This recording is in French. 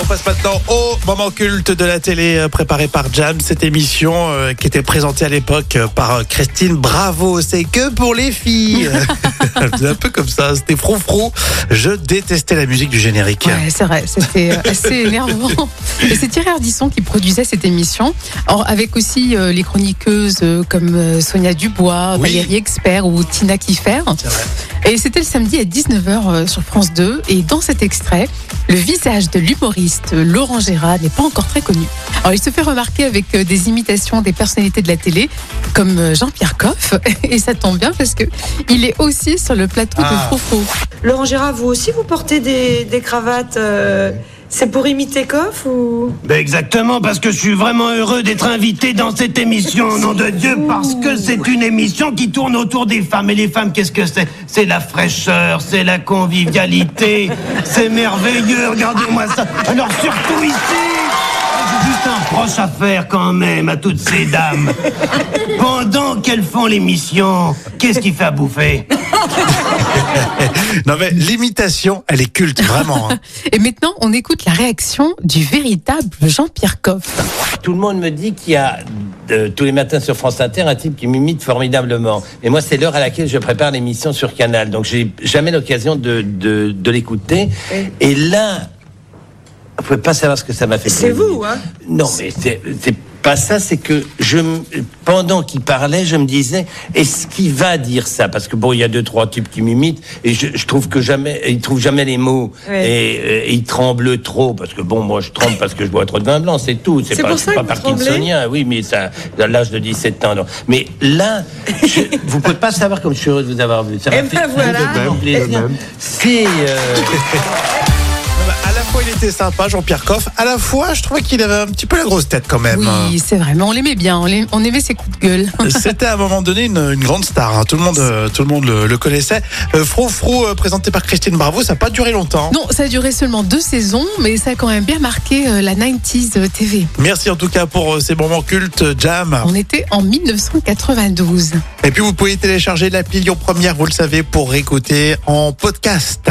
on passe maintenant au moment culte de la télé euh, préparé par Jam. Cette émission euh, qui était présentée à l'époque euh, par Christine Bravo. C'est que pour les filles. C'est un peu comme ça. C'était froufrou. Je détestais la musique du générique. Ouais, c'est vrai, c'était assez énervant. Et c'est Thierry Ardisson qui produisait cette émission, avec aussi euh, les chroniqueuses euh, comme Sonia Dubois, Oui. Valérie Expert ou Tina Kiffer. C'est vrai. Et c'était le samedi à 19h sur France 2. Et dans cet extrait, le visage de l'humoriste Laurent Gérard n'est pas encore très connu. Alors, il se fait remarquer avec euh, des imitations des personnalités de la télé, comme euh, Jean-Pierre Coff. Et ça tombe bien parce que il est aussi sur le plateau Ah. de Froufrou. Laurent Gérard, vous aussi, vous portez des, des cravates euh, C'est pour imiter Coff ou? Ben exactement, parce que je suis vraiment heureux d'être invité dans cette émission, nom de Dieu, parce que c'est une émission qui tourne autour des femmes. Et les femmes, qu'est-ce que c'est? C'est la fraîcheur, c'est la convivialité, c'est merveilleux, regardez-moi ça. Alors surtout ici, j'ai juste un proche à faire quand même à toutes ces dames. Pendant qu'elles font l'émission, qu'est-ce qui fait à bouffer? Non mais l'imitation, elle est culte vraiment. hein. Et maintenant, on écoute la réaction du véritable Jean-Pierre Coff. Tout le monde me dit qu'il y a euh, tous les matins sur France Inter un type qui m'imite formidablement. Et moi, c'est l'heure à laquelle je prépare l'émission sur Canal. Donc, j'ai jamais l'occasion de, de, de l'écouter. Et là, vous pouvez pas savoir ce que ça m'a fait. C'est vous, hein Non, mais c'est c'est pas ça. C'est que je, pendant qu'il parlait, je me disais, est-ce qu'il va dire ça? Parce que bon, il y a deux trois types qui m'imitent et je, je trouve que jamais, ils trouvent jamais les mots et, euh, et ils tremblent trop parce que bon, moi je tremble parce que je bois trop de vin blanc, c'est tout. C'est pas, pas parkinsonien, oui, mais ça, à l'âge de 17 ans. non. Mais là, je, vous pouvez pas savoir comme je suis heureux de vous avoir vu. Ça Eh m'a fait ben voilà. C'est euh, fois il était sympa, Jean-Pierre Coff. À la fois, je trouvais qu'il avait un petit peu la grosse tête quand même. Oui, c'est vrai, mais on l'aimait bien, on, aimait ses coups de gueule. C'était à un moment donné une, une grande star. hein. Tout le monde, euh, tout le monde le, le connaissait. Euh, euh, présenté par Christine Bravo, ça n'a pas duré longtemps. Non, ça a duré seulement deux saisons, mais ça a quand même bien marqué euh, la 90s TV. Merci en tout cas pour euh, ces moments cultes, Jam. On était en 1992. Et puis vous pouvez télécharger l'appli Lyon Première, vous le savez, pour écouter en podcast.